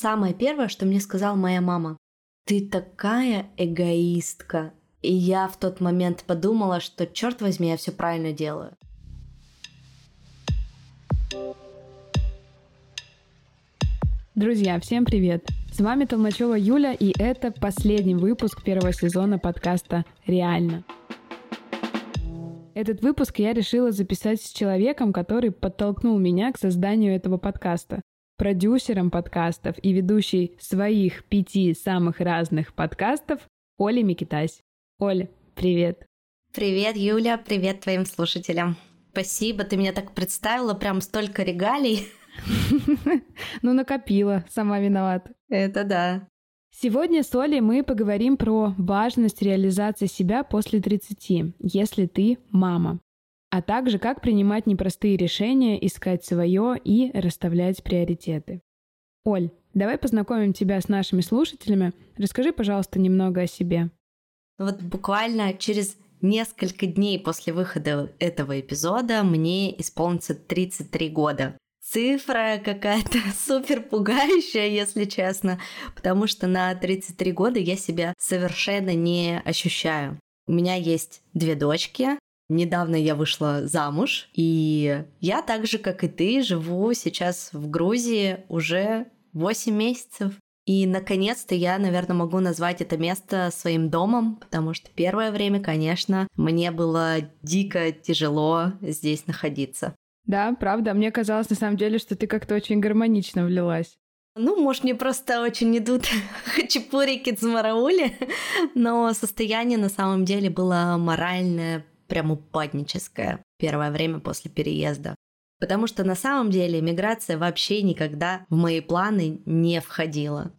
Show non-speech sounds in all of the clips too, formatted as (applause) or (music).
самое первое, что мне сказала моя мама. Ты такая эгоистка. И я в тот момент подумала, что, черт возьми, я все правильно делаю. Друзья, всем привет! С вами Толмачева Юля, и это последний выпуск первого сезона подкаста «Реально». Этот выпуск я решила записать с человеком, который подтолкнул меня к созданию этого подкаста продюсером подкастов и ведущей своих пяти самых разных подкастов Оля Микитась. Оля, привет. Привет, Юля, привет твоим слушателям. Спасибо, ты меня так представила, прям столько регалий. (laughs) Ну, накопила, сама виновата. Это да. Сегодня с Олей мы поговорим про важность реализации себя после 30, если ты мама а также как принимать непростые решения, искать свое и расставлять приоритеты. Оль, давай познакомим тебя с нашими слушателями. Расскажи, пожалуйста, немного о себе. Вот буквально через несколько дней после выхода этого эпизода мне исполнится 33 года. Цифра какая-то (laughs) супер пугающая, если честно, потому что на 33 года я себя совершенно не ощущаю. У меня есть две дочки, Недавно я вышла замуж, и я так же, как и ты, живу сейчас в Грузии уже 8 месяцев. И, наконец-то, я, наверное, могу назвать это место своим домом, потому что первое время, конечно, мне было дико тяжело здесь находиться. Да, правда. Мне казалось, на самом деле, что ты как-то очень гармонично влилась. Ну, может, мне просто очень идут (laughs) хачапурики цмараули, но состояние на самом деле было моральное, прям упадническое первое время после переезда. Потому что на самом деле миграция вообще никогда в мои планы не входила.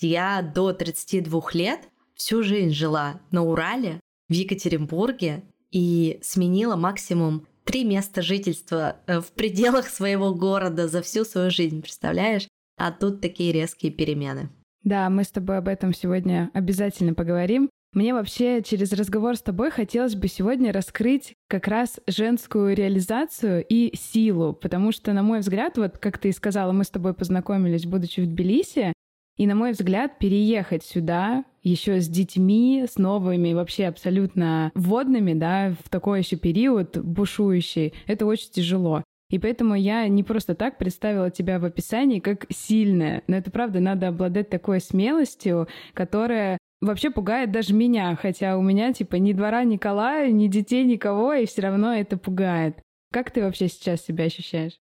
Я до 32 лет всю жизнь жила на Урале, в Екатеринбурге и сменила максимум три места жительства э, в пределах своего города за всю свою жизнь, представляешь? А тут такие резкие перемены. Да, мы с тобой об этом сегодня обязательно поговорим. Мне вообще через разговор с тобой хотелось бы сегодня раскрыть как раз женскую реализацию и силу, потому что, на мой взгляд, вот как ты и сказала, мы с тобой познакомились, будучи в Тбилиси, и, на мой взгляд, переехать сюда еще с детьми, с новыми, вообще абсолютно водными, да, в такой еще период бушующий, это очень тяжело. И поэтому я не просто так представила тебя в описании как сильная. Но это правда, надо обладать такой смелостью, которая вообще пугает даже меня, хотя у меня типа ни двора Николая, ни детей никого, и все равно это пугает. Как ты вообще сейчас себя ощущаешь?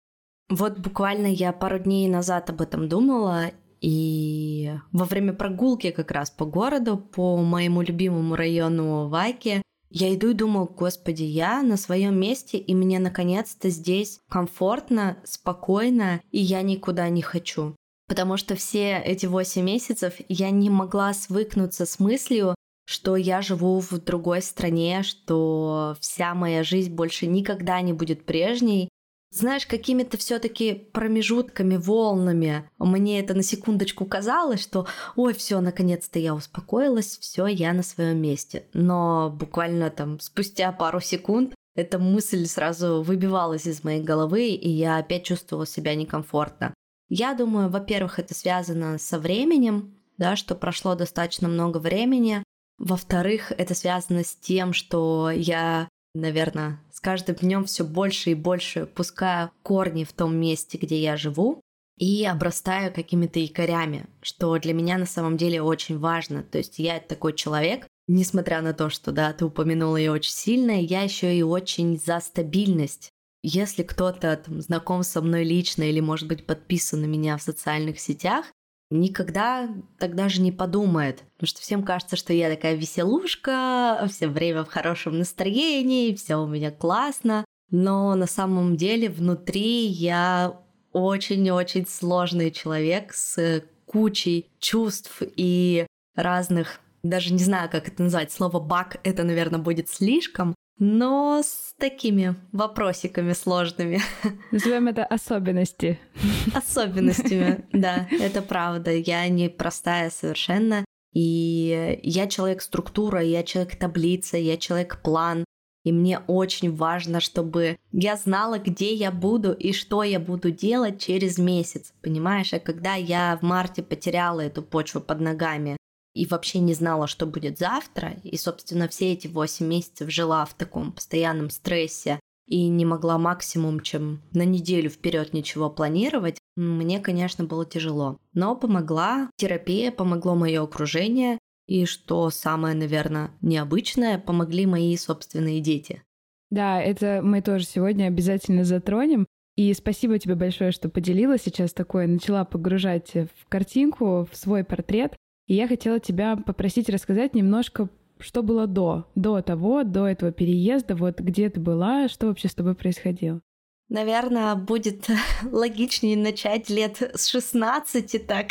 Вот буквально я пару дней назад об этом думала, и во время прогулки как раз по городу, по моему любимому району Вайки, я иду и думаю, господи, я на своем месте, и мне наконец-то здесь комфортно, спокойно, и я никуда не хочу потому что все эти 8 месяцев я не могла свыкнуться с мыслью, что я живу в другой стране, что вся моя жизнь больше никогда не будет прежней. Знаешь, какими-то все-таки промежутками, волнами мне это на секундочку казалось, что ой, все, наконец-то я успокоилась, все, я на своем месте. Но буквально там спустя пару секунд эта мысль сразу выбивалась из моей головы, и я опять чувствовала себя некомфортно. Я думаю, во-первых, это связано со временем, да, что прошло достаточно много времени. Во-вторых, это связано с тем, что я, наверное, с каждым днем все больше и больше пускаю корни в том месте, где я живу, и обрастаю какими-то якорями, что для меня на самом деле очень важно. То есть я такой человек, несмотря на то, что, да, ты упомянула ее очень сильно, я еще и очень за стабильность. Если кто-то там знаком со мной лично или, может быть, подписан на меня в социальных сетях, никогда тогда же не подумает. Потому что всем кажется, что я такая веселушка, все время в хорошем настроении, все у меня классно. Но на самом деле внутри я очень-очень сложный человек с кучей чувств и разных, даже не знаю, как это назвать, слово «баг» это, наверное, будет слишком, но с такими вопросиками сложными. (laughs) Назовем это особенности. (laughs) Особенностями, да, это правда. Я не простая совершенно. И я человек структура, я человек таблица, я человек план. И мне очень важно, чтобы я знала, где я буду и что я буду делать через месяц. Понимаешь, а когда я в марте потеряла эту почву под ногами и вообще не знала, что будет завтра, и, собственно, все эти 8 месяцев жила в таком постоянном стрессе и не могла максимум, чем на неделю вперед ничего планировать, мне, конечно, было тяжело. Но помогла терапия, помогло мое окружение, и что самое, наверное, необычное, помогли мои собственные дети. Да, это мы тоже сегодня обязательно затронем. И спасибо тебе большое, что поделилась сейчас такое, начала погружать в картинку, в свой портрет. И я хотела тебя попросить рассказать немножко, что было до, до того, до этого переезда, вот где ты была, что вообще с тобой происходило. Наверное, будет (laughs) логичнее начать лет с 16 так.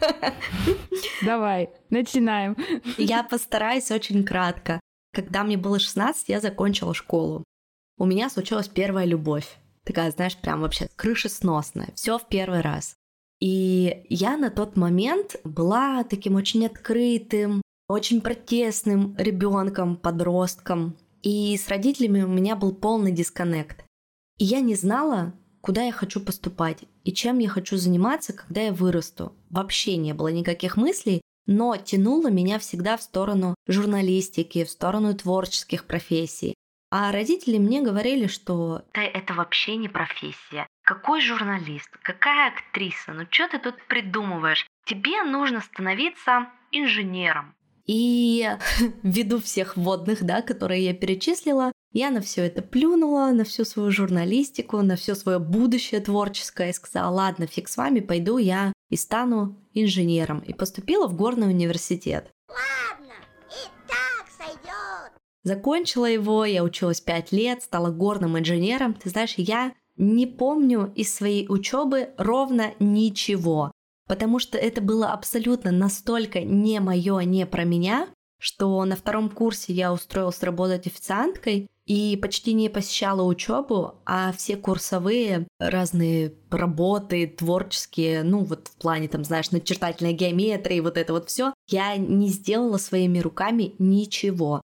(laughs) Давай, начинаем. Я (laughs) постараюсь очень кратко. Когда мне было 16, я закончила школу. У меня случилась первая любовь. Такая, знаешь, прям вообще крышесносная. Все в первый раз. И я на тот момент была таким очень открытым, очень протестным ребенком, подростком. И с родителями у меня был полный дисконнект. И я не знала, куда я хочу поступать и чем я хочу заниматься, когда я вырасту. Вообще не было никаких мыслей, но тянуло меня всегда в сторону журналистики, в сторону творческих профессий. А родители мне говорили, что да это вообще не профессия. Какой журналист? Какая актриса? Ну что ты тут придумываешь? Тебе нужно становиться инженером. И (laughs) ввиду всех водных, да, которые я перечислила, я на все это плюнула, на всю свою журналистику, на все свое будущее творческое и сказала, ладно, фиг с вами, пойду я и стану инженером. И поступила в горный университет. Закончила его, я училась пять лет, стала горным инженером. Ты знаешь, я не помню из своей учебы ровно ничего, потому что это было абсолютно настолько не мое, не про меня, что на втором курсе я устроилась работать официанткой и почти не посещала учебу, а все курсовые разные работы творческие, ну вот в плане там, знаешь, начертательной геометрии, вот это вот все, я не сделала своими руками ничего.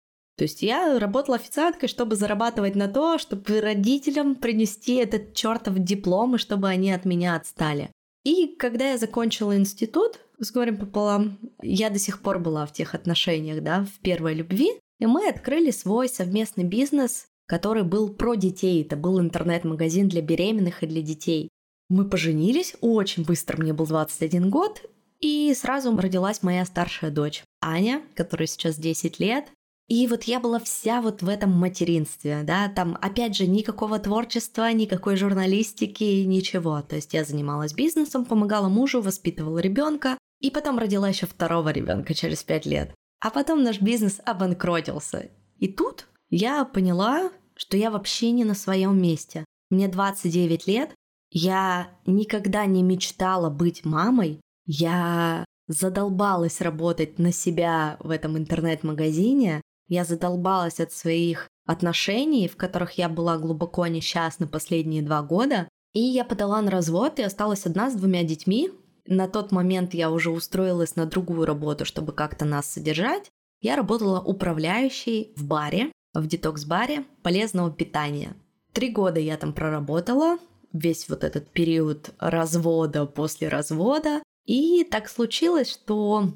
То есть я работала официанткой, чтобы зарабатывать на то, чтобы родителям принести этот чертов диплом, и чтобы они от меня отстали. И когда я закончила институт, с горем пополам, я до сих пор была в тех отношениях, да, в первой любви, и мы открыли свой совместный бизнес, который был про детей. Это был интернет-магазин для беременных и для детей. Мы поженились очень быстро, мне был 21 год, и сразу родилась моя старшая дочь, Аня, которой сейчас 10 лет. И вот я была вся вот в этом материнстве, да, там, опять же, никакого творчества, никакой журналистики, ничего. То есть я занималась бизнесом, помогала мужу, воспитывала ребенка, и потом родила еще второго ребенка через пять лет. А потом наш бизнес обанкротился. И тут я поняла, что я вообще не на своем месте. Мне 29 лет, я никогда не мечтала быть мамой, я задолбалась работать на себя в этом интернет-магазине, я задолбалась от своих отношений, в которых я была глубоко несчастна последние два года. И я подала на развод и осталась одна с двумя детьми. На тот момент я уже устроилась на другую работу, чтобы как-то нас содержать. Я работала управляющей в баре, в детокс-баре полезного питания. Три года я там проработала, весь вот этот период развода после развода. И так случилось, что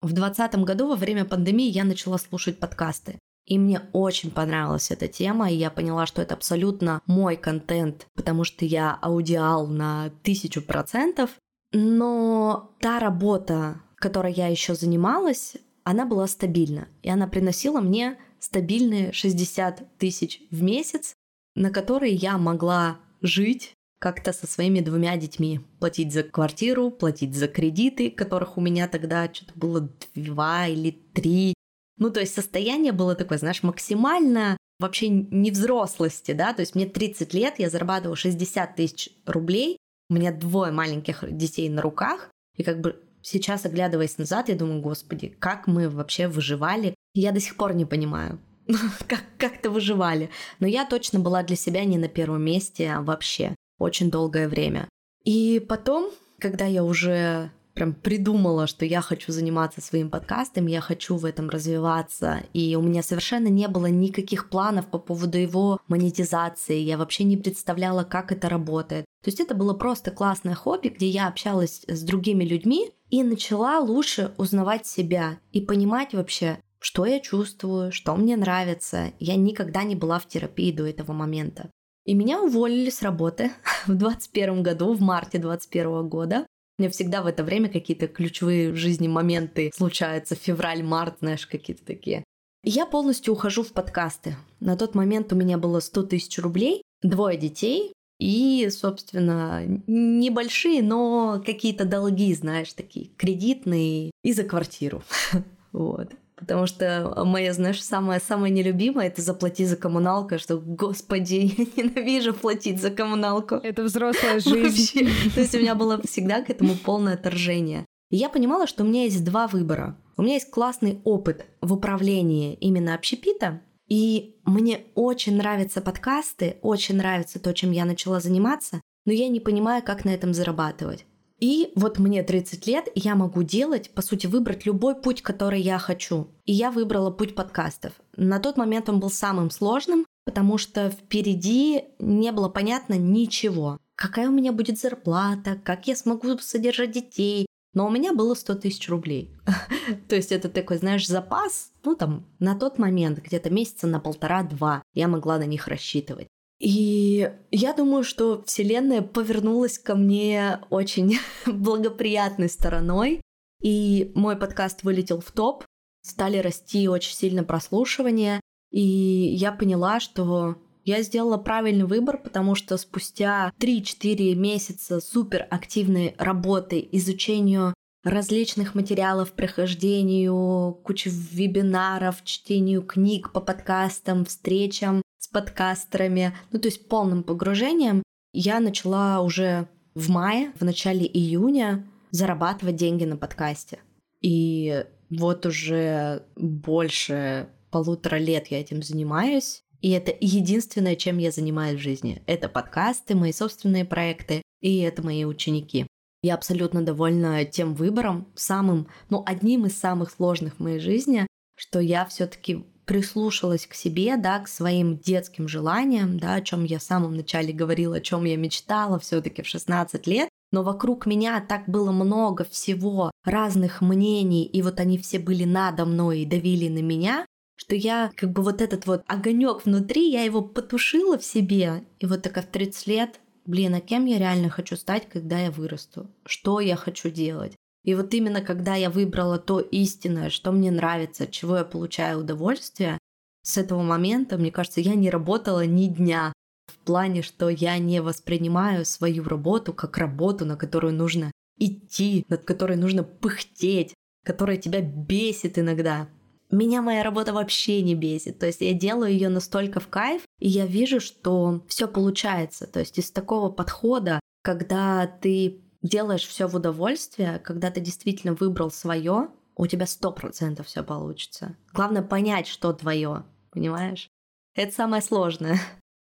в 2020 году во время пандемии я начала слушать подкасты. И мне очень понравилась эта тема, и я поняла, что это абсолютно мой контент, потому что я аудиал на тысячу процентов. Но та работа, которой я еще занималась, она была стабильна. И она приносила мне стабильные 60 тысяч в месяц, на которые я могла жить как-то со своими двумя детьми. Платить за квартиру, платить за кредиты, которых у меня тогда что-то было два или три. Ну, то есть состояние было такое, знаешь, максимально вообще не взрослости, да, то есть мне 30 лет, я зарабатываю 60 тысяч рублей, у меня двое маленьких детей на руках, и как бы сейчас, оглядываясь назад, я думаю, господи, как мы вообще выживали, я до сих пор не понимаю, (laughs) как, как-то выживали. Но я точно была для себя не на первом месте вообще очень долгое время. И потом, когда я уже прям придумала, что я хочу заниматься своим подкастом, я хочу в этом развиваться, и у меня совершенно не было никаких планов по поводу его монетизации, я вообще не представляла, как это работает. То есть это было просто классное хобби, где я общалась с другими людьми и начала лучше узнавать себя и понимать вообще, что я чувствую, что мне нравится. Я никогда не была в терапии до этого момента. И меня уволили с работы (laughs) в 2021 году, в марте 2021 года. У меня всегда в это время какие-то ключевые в жизни моменты случаются. Февраль, март, знаешь, какие-то такие. И я полностью ухожу в подкасты. На тот момент у меня было 100 тысяч рублей, двое детей и, собственно, небольшие, но какие-то долги, знаешь, такие кредитные и за квартиру. (laughs) Вот. Потому что моя, знаешь, самая-самая нелюбимая — это заплати за коммуналку, что, господи, (laughs) я ненавижу платить за коммуналку. Это взрослая (laughs) жизнь. (laughs) То есть у меня было всегда к этому полное отторжение. И я понимала, что у меня есть два выбора. У меня есть классный опыт в управлении именно общепита, и мне очень нравятся подкасты, очень нравится то, чем я начала заниматься, но я не понимаю, как на этом зарабатывать. И вот мне 30 лет, и я могу делать, по сути, выбрать любой путь, который я хочу. И я выбрала путь подкастов. На тот момент он был самым сложным, потому что впереди не было понятно ничего. Какая у меня будет зарплата, как я смогу содержать детей. Но у меня было 100 тысяч рублей. (laughs) То есть это такой, знаешь, запас, ну там, на тот момент, где-то месяца на полтора-два, я могла на них рассчитывать. И я думаю, что Вселенная повернулась ко мне очень (laughs) благоприятной стороной. И мой подкаст вылетел в топ, стали расти очень сильно прослушивания. И я поняла, что я сделала правильный выбор, потому что спустя 3-4 месяца супер активной работы, изучению различных материалов, прохождению, кучи вебинаров, чтению книг по подкастам, встречам, с подкастерами, ну то есть полным погружением, я начала уже в мае, в начале июня зарабатывать деньги на подкасте. И вот уже больше полутора лет я этим занимаюсь. И это единственное, чем я занимаюсь в жизни. Это подкасты, мои собственные проекты, и это мои ученики. Я абсолютно довольна тем выбором, самым, ну, одним из самых сложных в моей жизни, что я все-таки прислушалась к себе, да, к своим детским желаниям, да, о чем я в самом начале говорила, о чем я мечтала все-таки в 16 лет, но вокруг меня так было много всего, разных мнений, и вот они все были надо мной и давили на меня, что я как бы вот этот вот огонек внутри, я его потушила в себе, и вот такая в 30 лет, блин, а кем я реально хочу стать, когда я вырасту? Что я хочу делать? И вот именно когда я выбрала то истинное, что мне нравится, чего я получаю удовольствие, с этого момента, мне кажется, я не работала ни дня. В плане, что я не воспринимаю свою работу как работу, на которую нужно идти, над которой нужно пыхтеть, которая тебя бесит иногда. Меня моя работа вообще не бесит. То есть я делаю ее настолько в кайф, и я вижу, что все получается. То есть из такого подхода, когда ты делаешь все в удовольствие, когда ты действительно выбрал свое, у тебя сто процентов все получится. Главное понять, что твое, понимаешь? Это самое сложное. (laughs)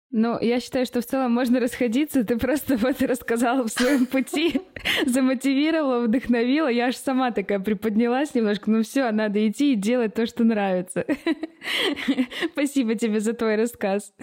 Ну, я считаю, что в целом можно расходиться. Ты просто (laughs) вот рассказала в своем пути, (laughs) замотивировала, вдохновила. Я аж сама такая приподнялась немножко. Ну все, надо идти и делать то, что нравится. Спасибо тебе за твой рассказ.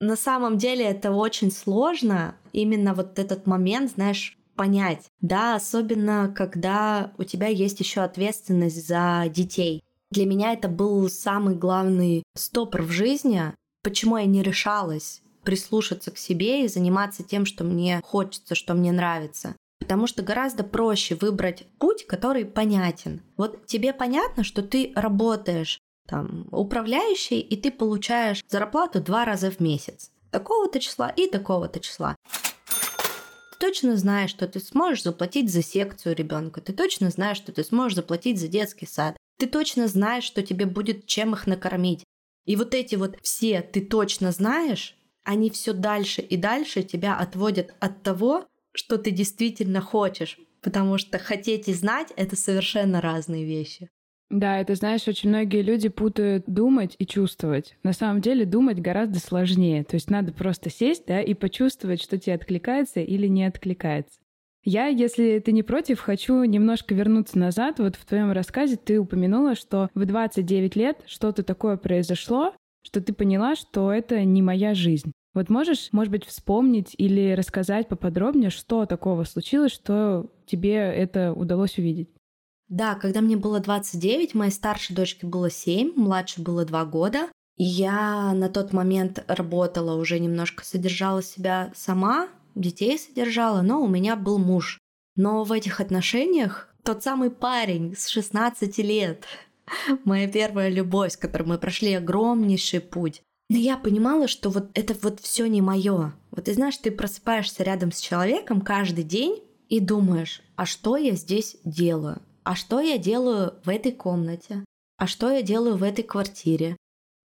На самом деле это очень сложно. Именно вот этот момент, знаешь, понять. Да, особенно когда у тебя есть еще ответственность за детей. Для меня это был самый главный стопор в жизни, почему я не решалась прислушаться к себе и заниматься тем, что мне хочется, что мне нравится. Потому что гораздо проще выбрать путь, который понятен. Вот тебе понятно, что ты работаешь там управляющий, и ты получаешь зарплату два раза в месяц. Такого-то числа и такого-то числа точно знаешь, что ты сможешь заплатить за секцию ребенка, ты точно знаешь, что ты сможешь заплатить за детский сад, ты точно знаешь, что тебе будет чем их накормить. И вот эти вот все ты точно знаешь, они все дальше и дальше тебя отводят от того, что ты действительно хочешь, потому что хотеть и знать — это совершенно разные вещи. Да, это, знаешь, очень многие люди путают думать и чувствовать. На самом деле думать гораздо сложнее. То есть надо просто сесть, да, и почувствовать, что тебе откликается или не откликается. Я, если ты не против, хочу немножко вернуться назад. Вот в твоем рассказе ты упомянула, что в 29 лет что-то такое произошло, что ты поняла, что это не моя жизнь. Вот можешь, может быть, вспомнить или рассказать поподробнее, что такого случилось, что тебе это удалось увидеть? Да, когда мне было 29, моей старшей дочке было 7, младшей было 2 года. Я на тот момент работала уже немножко, содержала себя сама, детей содержала, но у меня был муж. Но в этих отношениях тот самый парень с 16 лет, (laughs) моя первая любовь, с которой мы прошли огромнейший путь. Но я понимала, что вот это вот все не мое. Вот ты знаешь, ты просыпаешься рядом с человеком каждый день и думаешь, а что я здесь делаю? А что я делаю в этой комнате? А что я делаю в этой квартире?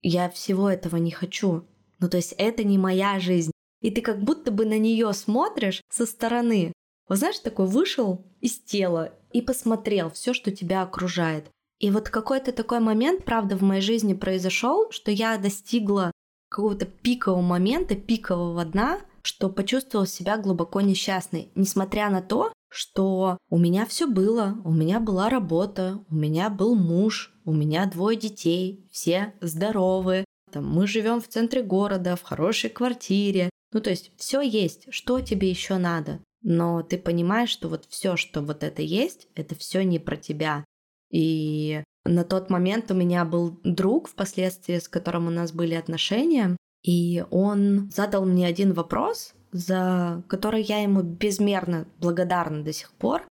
Я всего этого не хочу. Ну, то есть это не моя жизнь и ты как будто бы на нее смотришь со стороны. Вот знаешь, такой вышел из тела и посмотрел все, что тебя окружает. И вот какой-то такой момент, правда, в моей жизни произошел, что я достигла какого-то пикового момента, пикового дна, что почувствовала себя глубоко несчастной, несмотря на то, что у меня все было, у меня была работа, у меня был муж, у меня двое детей, все здоровы, там, мы живем в центре города, в хорошей квартире, ну, то есть все есть, что тебе еще надо. Но ты понимаешь, что вот все, что вот это есть, это все не про тебя. И на тот момент у меня был друг впоследствии, с которым у нас были отношения, и он задал мне один вопрос, за который я ему безмерно благодарна до сих пор.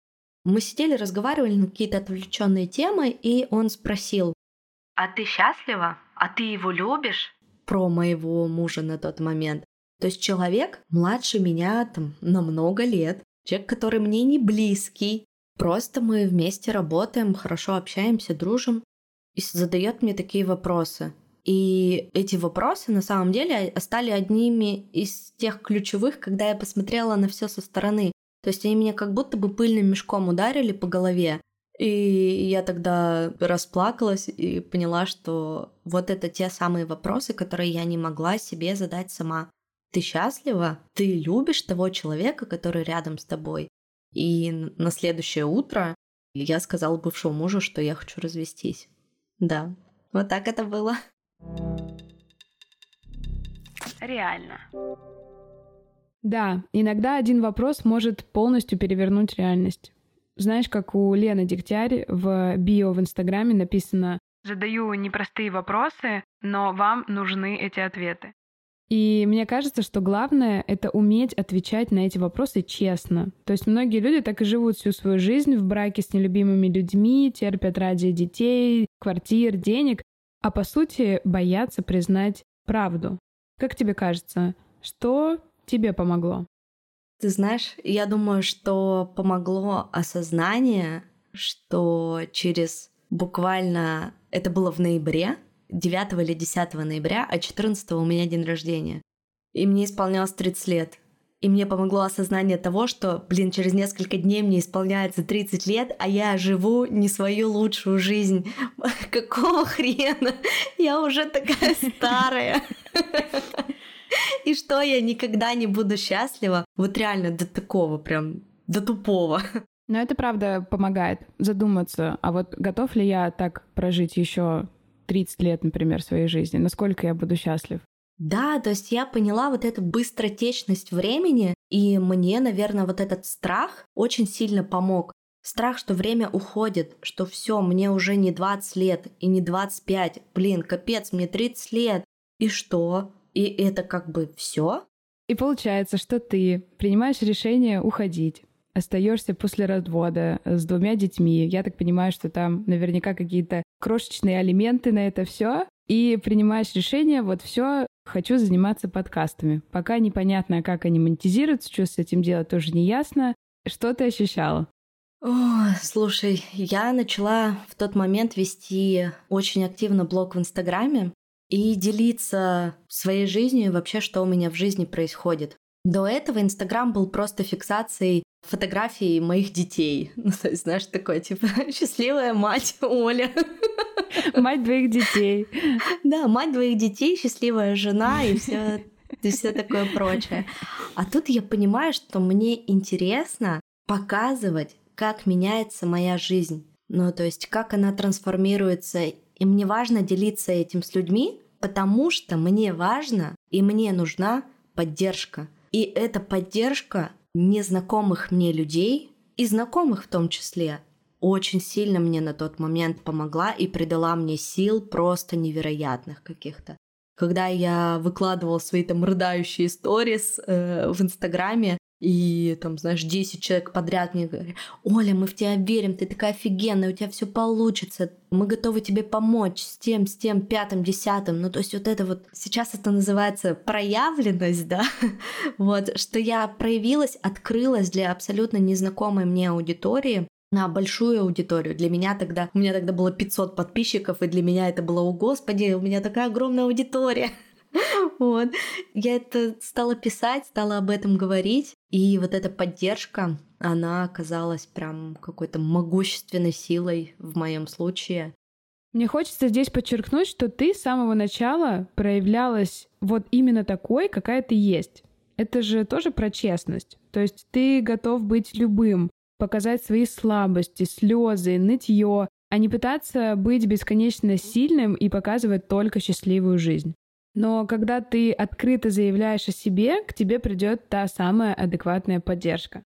Мы сидели, разговаривали на какие-то отвлеченные темы, и он спросил, «А ты счастлива? А ты его любишь?» Про моего мужа на тот момент. То есть человек младше меня там на много лет, человек, который мне не близкий, просто мы вместе работаем, хорошо общаемся, дружим, и задает мне такие вопросы. И эти вопросы на самом деле стали одними из тех ключевых, когда я посмотрела на все со стороны. То есть они меня как будто бы пыльным мешком ударили по голове. И я тогда расплакалась и поняла, что вот это те самые вопросы, которые я не могла себе задать сама ты счастлива, ты любишь того человека, который рядом с тобой. И на следующее утро я сказала бывшему мужу, что я хочу развестись. Да, вот так это было. Реально. Да, иногда один вопрос может полностью перевернуть реальность. Знаешь, как у Лены Дегтярь в био в Инстаграме написано «Задаю непростые вопросы, но вам нужны эти ответы». И мне кажется, что главное — это уметь отвечать на эти вопросы честно. То есть многие люди так и живут всю свою жизнь в браке с нелюбимыми людьми, терпят ради детей, квартир, денег, а по сути боятся признать правду. Как тебе кажется, что тебе помогло? Ты знаешь, я думаю, что помогло осознание, что через буквально это было в ноябре, 9 или 10 ноября, а 14 у меня день рождения. И мне исполнялось 30 лет. И мне помогло осознание того, что, блин, через несколько дней мне исполняется 30 лет, а я живу не свою лучшую жизнь. (laughs) Какого хрена? Я уже такая (laughs) старая. И что я никогда не буду счастлива? Вот реально до такого прям, до тупого. Но это правда помогает задуматься, а вот готов ли я так прожить еще 30 лет, например, своей жизни? Насколько я буду счастлив? Да, то есть я поняла вот эту быстротечность времени, и мне, наверное, вот этот страх очень сильно помог. Страх, что время уходит, что все, мне уже не 20 лет и не 25. Блин, капец, мне 30 лет. И что? И это как бы все? И получается, что ты принимаешь решение уходить, остаешься после развода с двумя детьми. Я так понимаю, что там наверняка какие-то крошечные алименты на это все. И принимаешь решение, вот все, хочу заниматься подкастами. Пока непонятно, как они монетизируются, что с этим делать, тоже не ясно. Что ты ощущала? О, слушай, я начала в тот момент вести очень активно блог в Инстаграме и делиться своей жизнью и вообще, что у меня в жизни происходит. До этого Инстаграм был просто фиксацией фотографий моих детей. (laughs) Ну, то есть, знаешь, такое, типа, (laughs) счастливая мать (laughs) Оля. Мать двоих детей. Да, мать двоих детей, счастливая жена и все и все такое прочее. А тут я понимаю, что мне интересно показывать, как меняется моя жизнь. Ну, то есть, как она трансформируется. И мне важно делиться этим с людьми, потому что мне важно и мне нужна поддержка. И эта поддержка незнакомых мне людей и знакомых в том числе очень сильно мне на тот момент помогла и придала мне сил просто невероятных каких-то. Когда я выкладывала свои там рыдающие сторис э, в Инстаграме, и там, знаешь, 10 человек подряд мне говорят, Оля, мы в тебя верим, ты такая офигенная, у тебя все получится, мы готовы тебе помочь с тем, с тем, пятым, десятым. Ну, то есть вот это вот, сейчас это называется проявленность, да, (laughs) вот, что я проявилась, открылась для абсолютно незнакомой мне аудитории, на большую аудиторию. Для меня тогда, у меня тогда было 500 подписчиков, и для меня это было, о господи, у меня такая огромная аудитория. (laughs) Вот. Я это стала писать, стала об этом говорить, и вот эта поддержка, она оказалась прям какой-то могущественной силой в моем случае. Мне хочется здесь подчеркнуть, что ты с самого начала проявлялась вот именно такой, какая ты есть. Это же тоже про честность. То есть ты готов быть любым, показать свои слабости, слезы, нытье, а не пытаться быть бесконечно сильным и показывать только счастливую жизнь. Но когда ты открыто заявляешь о себе, к тебе придет та самая адекватная поддержка.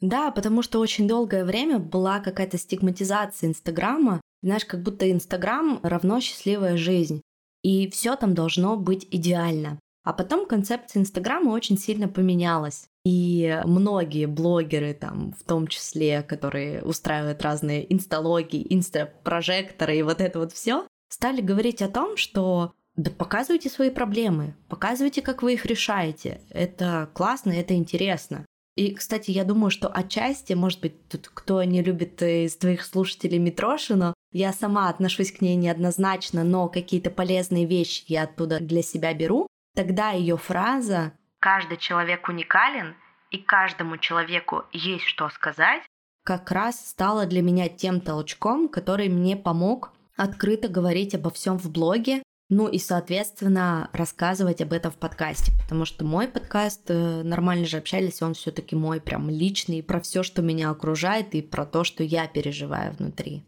Да, потому что очень долгое время была какая-то стигматизация Инстаграма. Знаешь, как будто Инстаграм равно счастливая жизнь. И все там должно быть идеально. А потом концепция Инстаграма очень сильно поменялась. И многие блогеры, там, в том числе, которые устраивают разные инсталогии, инстапрожекторы и вот это вот все, стали говорить о том, что да показывайте свои проблемы, показывайте, как вы их решаете. Это классно, это интересно. И, кстати, я думаю, что отчасти, может быть, тут кто не любит из твоих слушателей Митрошину, я сама отношусь к ней неоднозначно, но какие-то полезные вещи я оттуда для себя беру. Тогда ее фраза «каждый человек уникален, и каждому человеку есть что сказать» как раз стала для меня тем толчком, который мне помог открыто говорить обо всем в блоге, ну и, соответственно, рассказывать об этом в подкасте, потому что мой подкаст э, «Нормально же общались», он все таки мой прям личный, про все, что меня окружает, и про то, что я переживаю внутри.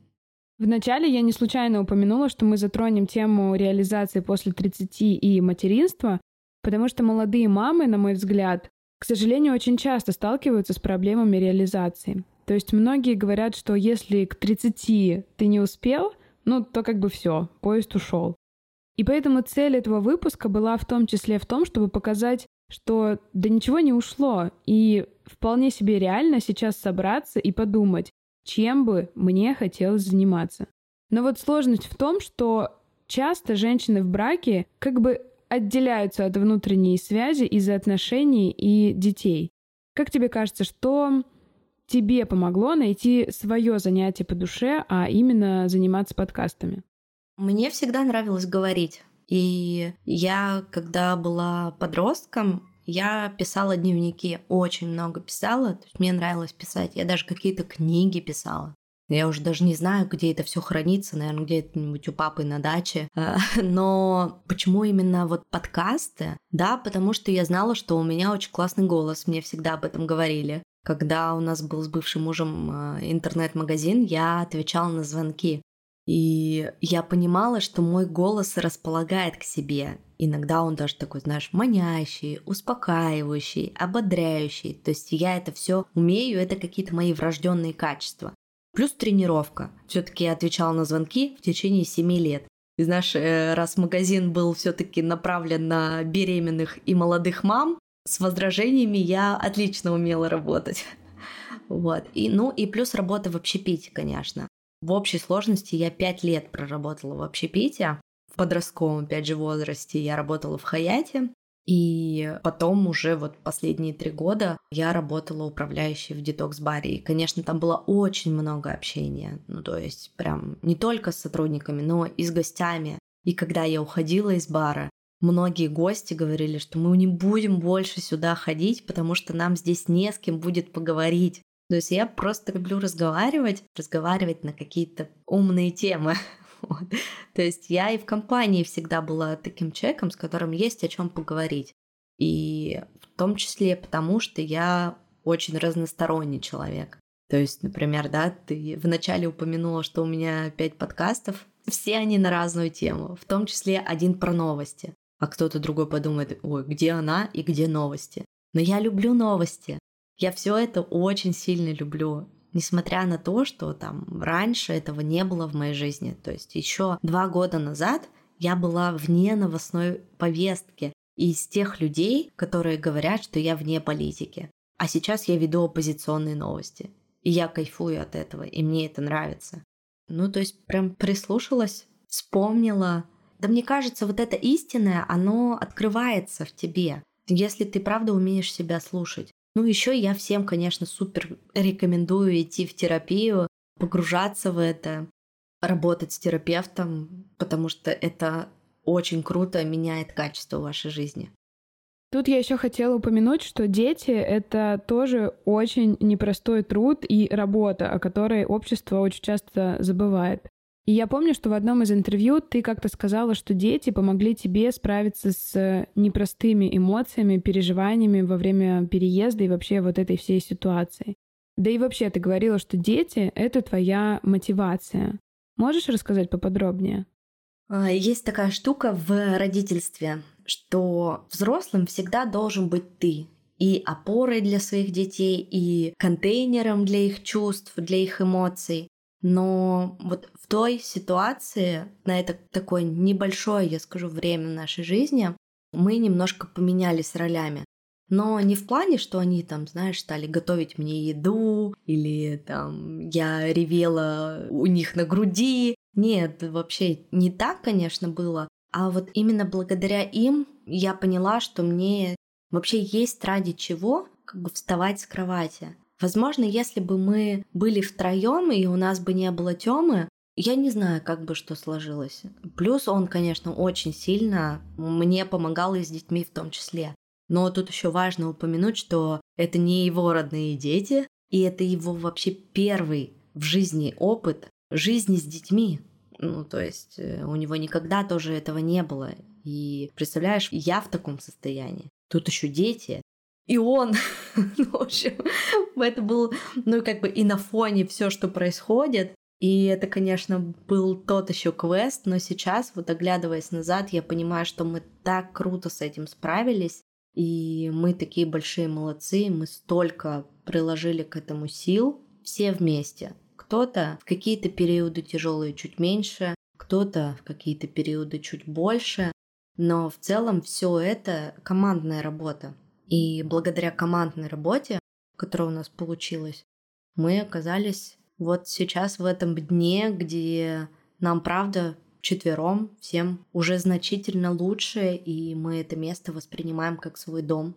Вначале я не случайно упомянула, что мы затронем тему реализации после 30 и материнства, потому что молодые мамы, на мой взгляд, к сожалению, очень часто сталкиваются с проблемами реализации. То есть многие говорят, что если к 30 ты не успел, ну, то как бы все, поезд ушел. И поэтому цель этого выпуска была в том числе в том, чтобы показать, что да ничего не ушло, и вполне себе реально сейчас собраться и подумать, чем бы мне хотелось заниматься. Но вот сложность в том, что часто женщины в браке как бы отделяются от внутренней связи из-за отношений и детей. Как тебе кажется, что тебе помогло найти свое занятие по душе, а именно заниматься подкастами? Мне всегда нравилось говорить. И я, когда была подростком, я писала дневники, очень много писала. То есть мне нравилось писать. Я даже какие-то книги писала. Я уже даже не знаю, где это все хранится, наверное, где-нибудь у папы на даче. А, (laughs) но почему именно вот подкасты? Да, потому что я знала, что у меня очень классный голос, мне всегда об этом говорили. Когда у нас был с бывшим мужем а, интернет-магазин, я отвечала на звонки. И я понимала, что мой голос располагает к себе. Иногда он даже такой, знаешь, манящий, успокаивающий, ободряющий. То есть я это все умею, это какие-то мои врожденные качества. Плюс тренировка. Все-таки я отвечала на звонки в течение 7 лет. И знаешь, э, раз магазин был все-таки направлен на беременных и молодых мам, с возражениями я отлично умела работать. (laughs) Вот. И, ну и плюс работа в общепите, конечно. В общей сложности я пять лет проработала в общепите. В подростковом, опять же, возрасте я работала в Хаяте. И потом уже вот последние три года я работала управляющей в детокс-баре. И, конечно, там было очень много общения. Ну, то есть прям не только с сотрудниками, но и с гостями. И когда я уходила из бара, многие гости говорили, что мы не будем больше сюда ходить, потому что нам здесь не с кем будет поговорить. То есть я просто люблю разговаривать, разговаривать на какие-то умные темы. (laughs) Вот. То есть я и в компании всегда была таким человеком, с которым есть о чем поговорить. И в том числе потому, что я очень разносторонний человек. То есть, например, да, ты вначале упомянула, что у меня пять подкастов. Все они на разную тему, в том числе один про новости. А кто-то другой подумает, ой, где она и где новости. Но я люблю новости. Я все это очень сильно люблю. Несмотря на то, что там раньше этого не было в моей жизни. То есть еще два года назад я была вне новостной повестки из тех людей, которые говорят, что я вне политики. А сейчас я веду оппозиционные новости. И я кайфую от этого, и мне это нравится. Ну, то есть прям прислушалась, вспомнила. Да мне кажется, вот это истинное, оно открывается в тебе, если ты правда умеешь себя слушать. Ну, еще я всем, конечно, супер рекомендую идти в терапию, погружаться в это, работать с терапевтом, потому что это очень круто меняет качество вашей жизни. Тут я еще хотела упомянуть, что дети — это тоже очень непростой труд и работа, о которой общество очень часто забывает. И я помню, что в одном из интервью ты как-то сказала, что дети помогли тебе справиться с непростыми эмоциями, переживаниями во время переезда и вообще вот этой всей ситуации. Да и вообще ты говорила, что дети — это твоя мотивация. Можешь рассказать поподробнее? А, есть такая штука в родительстве что взрослым всегда должен быть ты, и опорой для своих детей, и контейнером для их чувств, для их эмоций. Но вот в той ситуации, на это такое небольшое, я скажу, время нашей жизни, мы немножко поменялись ролями. Но не в плане, что они там, знаешь, стали готовить мне еду, или там я ревела у них на груди. Нет, вообще не так, конечно, было. А вот именно благодаря им я поняла, что мне вообще есть ради чего как бы вставать с кровати. Возможно, если бы мы были втроем и у нас бы не было Тёмы, я не знаю, как бы что сложилось. Плюс он, конечно, очень сильно мне помогал и с детьми в том числе. Но тут еще важно упомянуть, что это не его родные дети, и это его вообще первый в жизни опыт жизни с детьми. Ну, то есть э, у него никогда тоже этого не было. И представляешь, я в таком состоянии. Тут еще дети. И он, (laughs) ну, в общем, это был, ну, как бы и на фоне все, что происходит. И это, конечно, был тот еще квест, но сейчас, вот оглядываясь назад, я понимаю, что мы так круто с этим справились, и мы такие большие молодцы, мы столько приложили к этому сил, все вместе. Кто-то в какие-то периоды тяжелые чуть меньше, кто-то в какие-то периоды чуть больше, но в целом все это командная работа. И благодаря командной работе, которая у нас получилась, мы оказались вот сейчас в этом дне, где нам, правда, четвером всем уже значительно лучше, и мы это место воспринимаем как свой дом.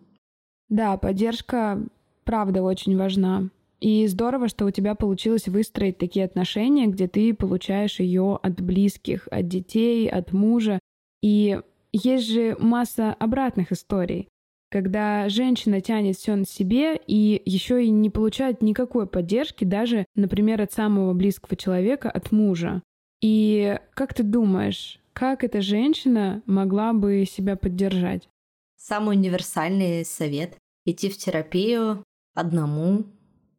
Да, поддержка, правда, очень важна. И здорово, что у тебя получилось выстроить такие отношения, где ты получаешь ее от близких, от детей, от мужа. И есть же масса обратных историй, когда женщина тянет все на себе и еще и не получает никакой поддержки, даже, например, от самого близкого человека, от мужа. И как ты думаешь, как эта женщина могла бы себя поддержать? Самый универсальный совет — идти в терапию одному,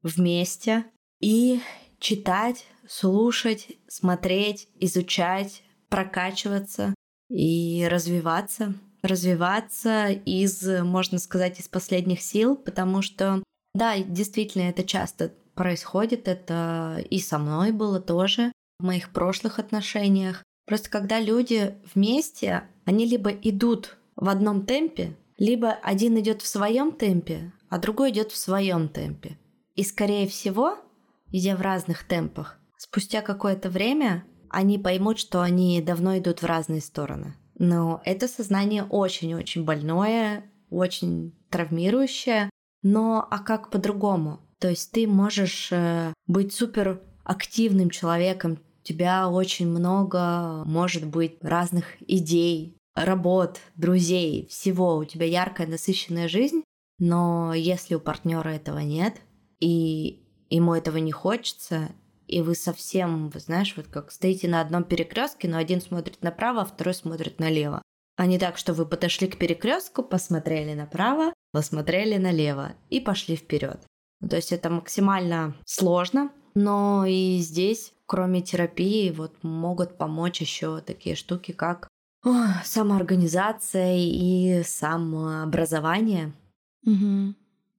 вместе и читать, слушать, смотреть, изучать, прокачиваться и развиваться. Развиваться из, можно сказать, из последних сил, потому что, да, действительно, это часто происходит, это и со мной было тоже в моих прошлых отношениях. Просто когда люди вместе, они либо идут в одном темпе, либо один идет в своем темпе, а другой идет в своем темпе. И, скорее всего, идя в разных темпах, спустя какое-то время они поймут, что они давно идут в разные стороны. Но это сознание очень-очень больное, очень травмирующее. Но а как по-другому? То есть ты можешь э, быть супер активным человеком, у тебя очень много, может быть, разных идей, работ, друзей, всего, у тебя яркая, насыщенная жизнь, но если у партнера этого нет, и ему этого не хочется, и вы совсем, вы знаешь, вот как стоите на одном перекрестке, но один смотрит направо, а второй смотрит налево. А не так, что вы подошли к перекрестку, посмотрели направо, посмотрели налево и пошли вперед. То есть это максимально сложно, но и здесь, кроме терапии, вот могут помочь еще такие штуки, как о, самоорганизация и самообразование. Угу.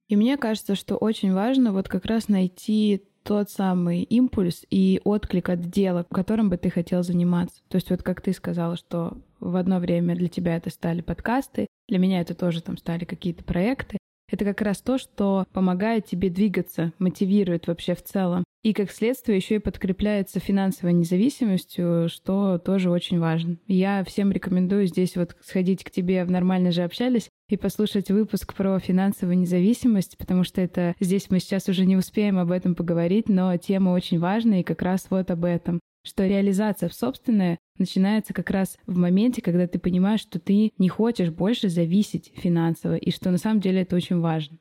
И мне кажется, что очень важно вот как раз найти тот самый импульс и отклик от дела, которым бы ты хотел заниматься. То есть вот как ты сказала, что в одно время для тебя это стали подкасты, для меня это тоже там стали какие-то проекты. Это как раз то, что помогает тебе двигаться, мотивирует вообще в целом. И как следствие еще и подкрепляется финансовой независимостью, что тоже очень важно. Я всем рекомендую здесь вот сходить к тебе в «Нормально же общались» и послушать выпуск про финансовую независимость, потому что это здесь мы сейчас уже не успеем об этом поговорить, но тема очень важная и как раз вот об этом что реализация в собственное начинается как раз в моменте, когда ты понимаешь, что ты не хочешь больше зависеть финансово, и что на самом деле это очень важно.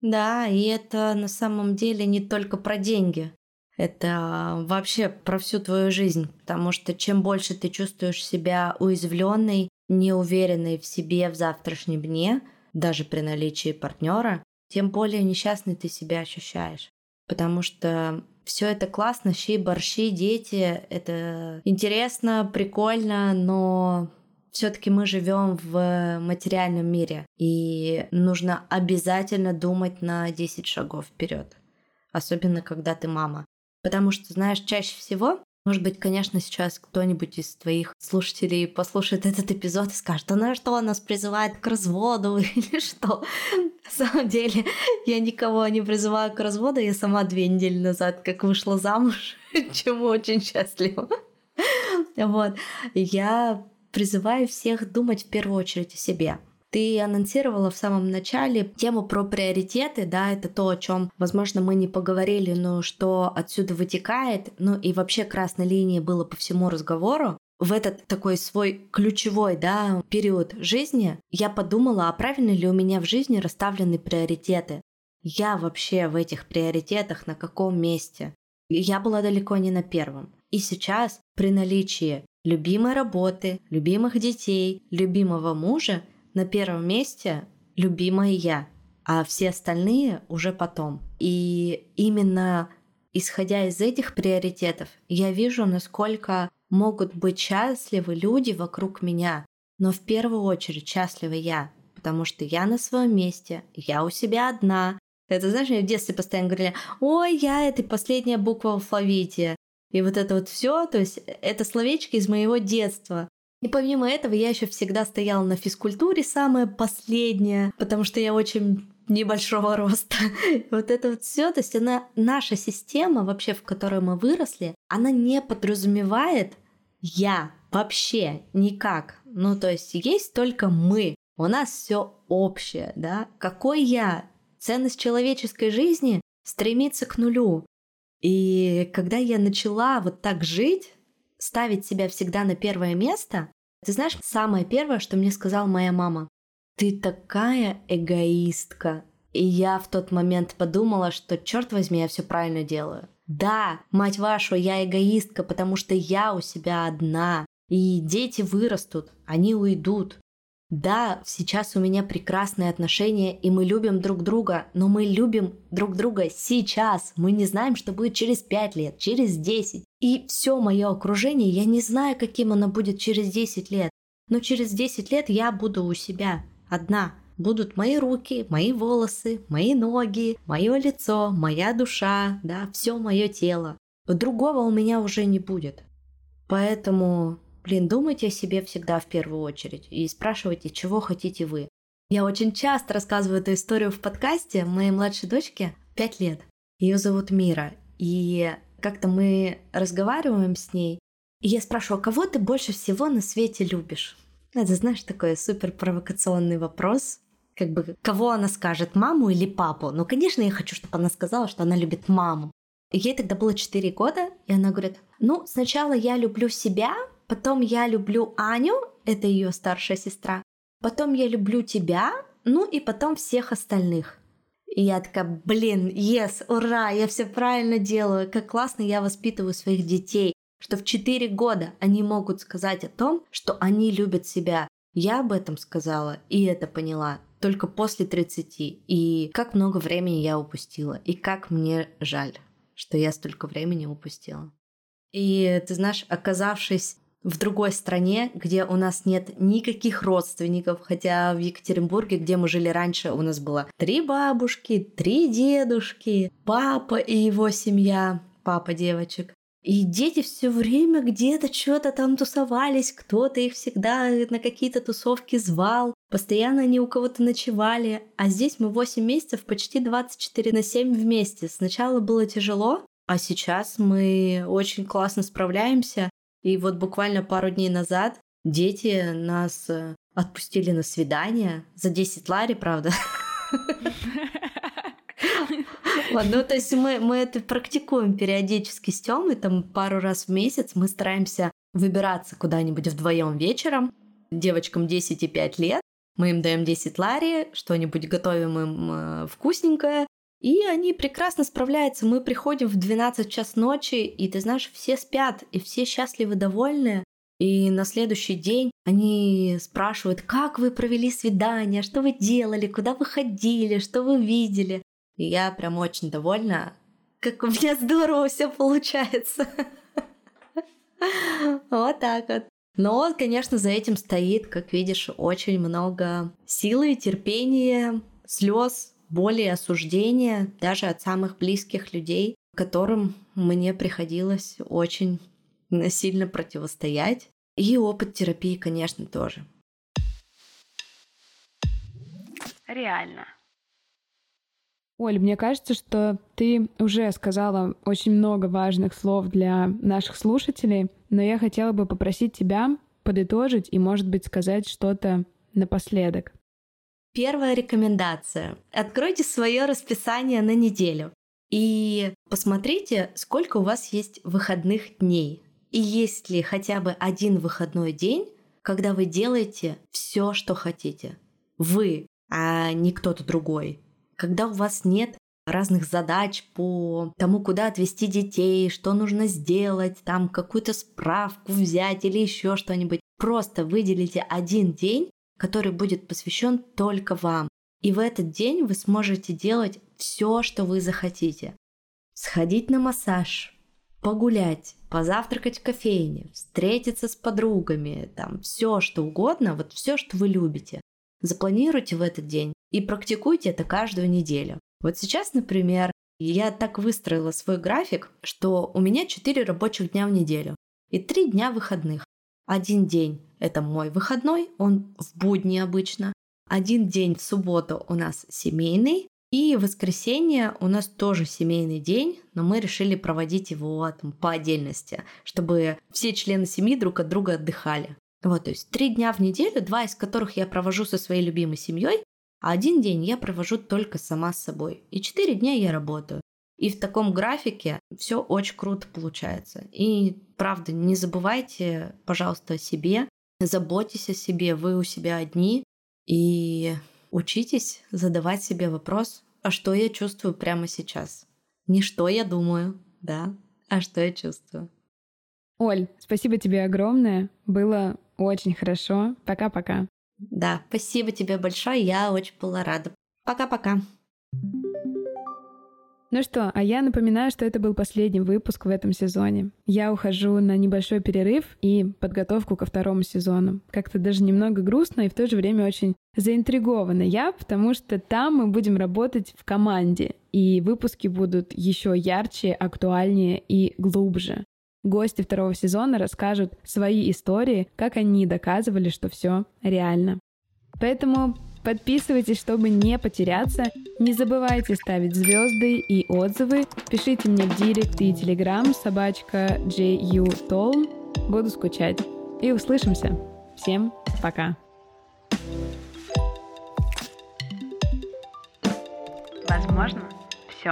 Да, и это на самом деле не только про деньги. Это вообще про всю твою жизнь, потому что чем больше ты чувствуешь себя уязвленной, неуверенной в себе в завтрашнем дне, даже при наличии партнера, тем более несчастной ты себя ощущаешь. Потому что все это классно, щи, борщи, дети, это интересно, прикольно, но все-таки мы живем в материальном мире, и нужно обязательно думать на 10 шагов вперед, особенно когда ты мама. Потому что, знаешь, чаще всего может быть, конечно, сейчас кто-нибудь из твоих слушателей послушает этот эпизод и скажет, она что, нас призывает к разводу (laughs) или что? На самом деле, я никого не призываю к разводу, я сама две недели назад как вышла замуж, (laughs) чему очень счастлива. Вот. Я призываю всех думать в первую очередь о себе. Ты анонсировала в самом начале тему про приоритеты, да, это то, о чем, возможно, мы не поговорили, но что отсюда вытекает, ну и вообще красной линии было по всему разговору. В этот такой свой ключевой да, период жизни я подумала, а правильно ли у меня в жизни расставлены приоритеты. Я вообще в этих приоритетах на каком месте? Я была далеко не на первом. И сейчас при наличии любимой работы, любимых детей, любимого мужа – на первом месте любимая я, а все остальные уже потом. И именно исходя из этих приоритетов, я вижу, насколько могут быть счастливы люди вокруг меня. Но в первую очередь счастлива я, потому что я на своем месте, я у себя одна. Это, знаешь, мне в детстве постоянно говорили, ой, я это последняя буква в алфавите. И вот это вот все, то есть это словечки из моего детства. И помимо этого я еще всегда стояла на физкультуре, самое последнее, потому что я очень небольшого роста. (laughs) вот это вот все, то есть она, наша система вообще, в которой мы выросли, она не подразумевает я вообще никак. Ну, то есть есть только мы. У нас все общее, да? Какой я? Ценность человеческой жизни стремится к нулю. И когда я начала вот так жить, ставить себя всегда на первое место, ты знаешь, самое первое, что мне сказала моя мама, ты такая эгоистка. И я в тот момент подумала, что, черт возьми, я все правильно делаю. Да, мать вашу, я эгоистка, потому что я у себя одна. И дети вырастут, они уйдут. Да, сейчас у меня прекрасные отношения, и мы любим друг друга, но мы любим друг друга сейчас. Мы не знаем, что будет через 5 лет, через 10. И все мое окружение, я не знаю, каким оно будет через 10 лет. Но через 10 лет я буду у себя, одна. Будут мои руки, мои волосы, мои ноги, мое лицо, моя душа, да, все мое тело. Другого у меня уже не будет. Поэтому Блин, думайте о себе всегда в первую очередь и спрашивайте, чего хотите вы. Я очень часто рассказываю эту историю в подкасте. Моей младшей дочке 5 лет. Ее зовут Мира. И как-то мы разговариваем с ней, и я спрашиваю, кого ты больше всего на свете любишь? Это, знаешь, такой супер провокационный вопрос. Как бы, кого она скажет, маму или папу? Ну, конечно, я хочу, чтобы она сказала, что она любит маму. Ей тогда было 4 года, и она говорит, ну, сначала я люблю себя, Потом я люблю Аню, это ее старшая сестра. Потом я люблю тебя, ну и потом всех остальных. И я такая, блин, yes, ура, я все правильно делаю, как классно я воспитываю своих детей, что в 4 года они могут сказать о том, что они любят себя. Я об этом сказала и это поняла. только после 30. И как много времени я упустила. И как мне жаль, что я столько времени упустила. И ты знаешь, оказавшись в другой стране, где у нас нет никаких родственников, хотя в Екатеринбурге, где мы жили раньше, у нас было три бабушки, три дедушки, папа и его семья, папа девочек. И дети все время где-то что-то там тусовались, кто-то их всегда на какие-то тусовки звал, постоянно они у кого-то ночевали. А здесь мы 8 месяцев, почти 24 на 7 вместе. Сначала было тяжело, а сейчас мы очень классно справляемся. И вот буквально пару дней назад дети нас э, отпустили на свидание за 10 лари, правда. Ну, то есть мы, мы это практикуем периодически с Тёмой, там пару раз в месяц мы стараемся выбираться куда-нибудь вдвоем вечером. Девочкам 10 и 5 лет, мы им даем 10 лари, что-нибудь готовим им э, вкусненькое, и они прекрасно справляются. Мы приходим в 12 час ночи, и ты знаешь, все спят, и все счастливы, довольны. И на следующий день они спрашивают, как вы провели свидание, что вы делали, куда вы ходили, что вы видели. И я прям очень довольна, как у меня здорово все получается. (laughs) Вот так вот. Но, конечно, за этим стоит, как видишь, очень много силы, терпения, слез, боли и осуждения даже от самых близких людей, которым мне приходилось очень сильно противостоять. И опыт терапии, конечно, тоже. Реально. Оль, мне кажется, что ты уже сказала очень много важных слов для наших слушателей, но я хотела бы попросить тебя подытожить и, может быть, сказать что-то напоследок. Первая рекомендация. Откройте свое расписание на неделю и посмотрите, сколько у вас есть выходных дней. И есть ли хотя бы один выходной день, когда вы делаете все, что хотите. Вы, а не кто-то другой. Когда у вас нет разных задач по тому, куда отвезти детей, что нужно сделать, там какую-то справку взять или еще что-нибудь. Просто выделите один день, который будет посвящен только вам. И в этот день вы сможете делать все, что вы захотите. Сходить на массаж, погулять, позавтракать в кофейне, встретиться с подругами, там все что угодно, вот все, что вы любите. Запланируйте в этот день и практикуйте это каждую неделю. Вот сейчас, например, я так выстроила свой график, что у меня 4 рабочих дня в неделю и 3 дня выходных. Один день – это мой выходной, он в будни обычно. Один день в субботу у нас семейный, и воскресенье у нас тоже семейный день, но мы решили проводить его там, по отдельности, чтобы все члены семьи друг от друга отдыхали. Вот, то есть три дня в неделю, два из которых я провожу со своей любимой семьей, а один день я провожу только сама с собой. И четыре дня я работаю. И в таком графике все очень круто получается. И правда, не забывайте, пожалуйста, о себе, заботьтесь о себе, вы у себя одни, и учитесь задавать себе вопрос, а что я чувствую прямо сейчас? Не что я думаю, да, а что я чувствую. Оль, спасибо тебе огромное. Было очень хорошо. Пока-пока. Да, спасибо тебе большое. Я очень была рада. Пока-пока. Ну что, а я напоминаю, что это был последний выпуск в этом сезоне. Я ухожу на небольшой перерыв и подготовку ко второму сезону. Как-то даже немного грустно и в то же время очень заинтригована я, потому что там мы будем работать в команде, и выпуски будут еще ярче, актуальнее и глубже. Гости второго сезона расскажут свои истории, как они доказывали, что все реально. Поэтому Подписывайтесь, чтобы не потеряться. Не забывайте ставить звезды и отзывы. Пишите мне в директ и телеграм собачка JU Буду скучать. И услышимся. Всем пока. Возможно, все.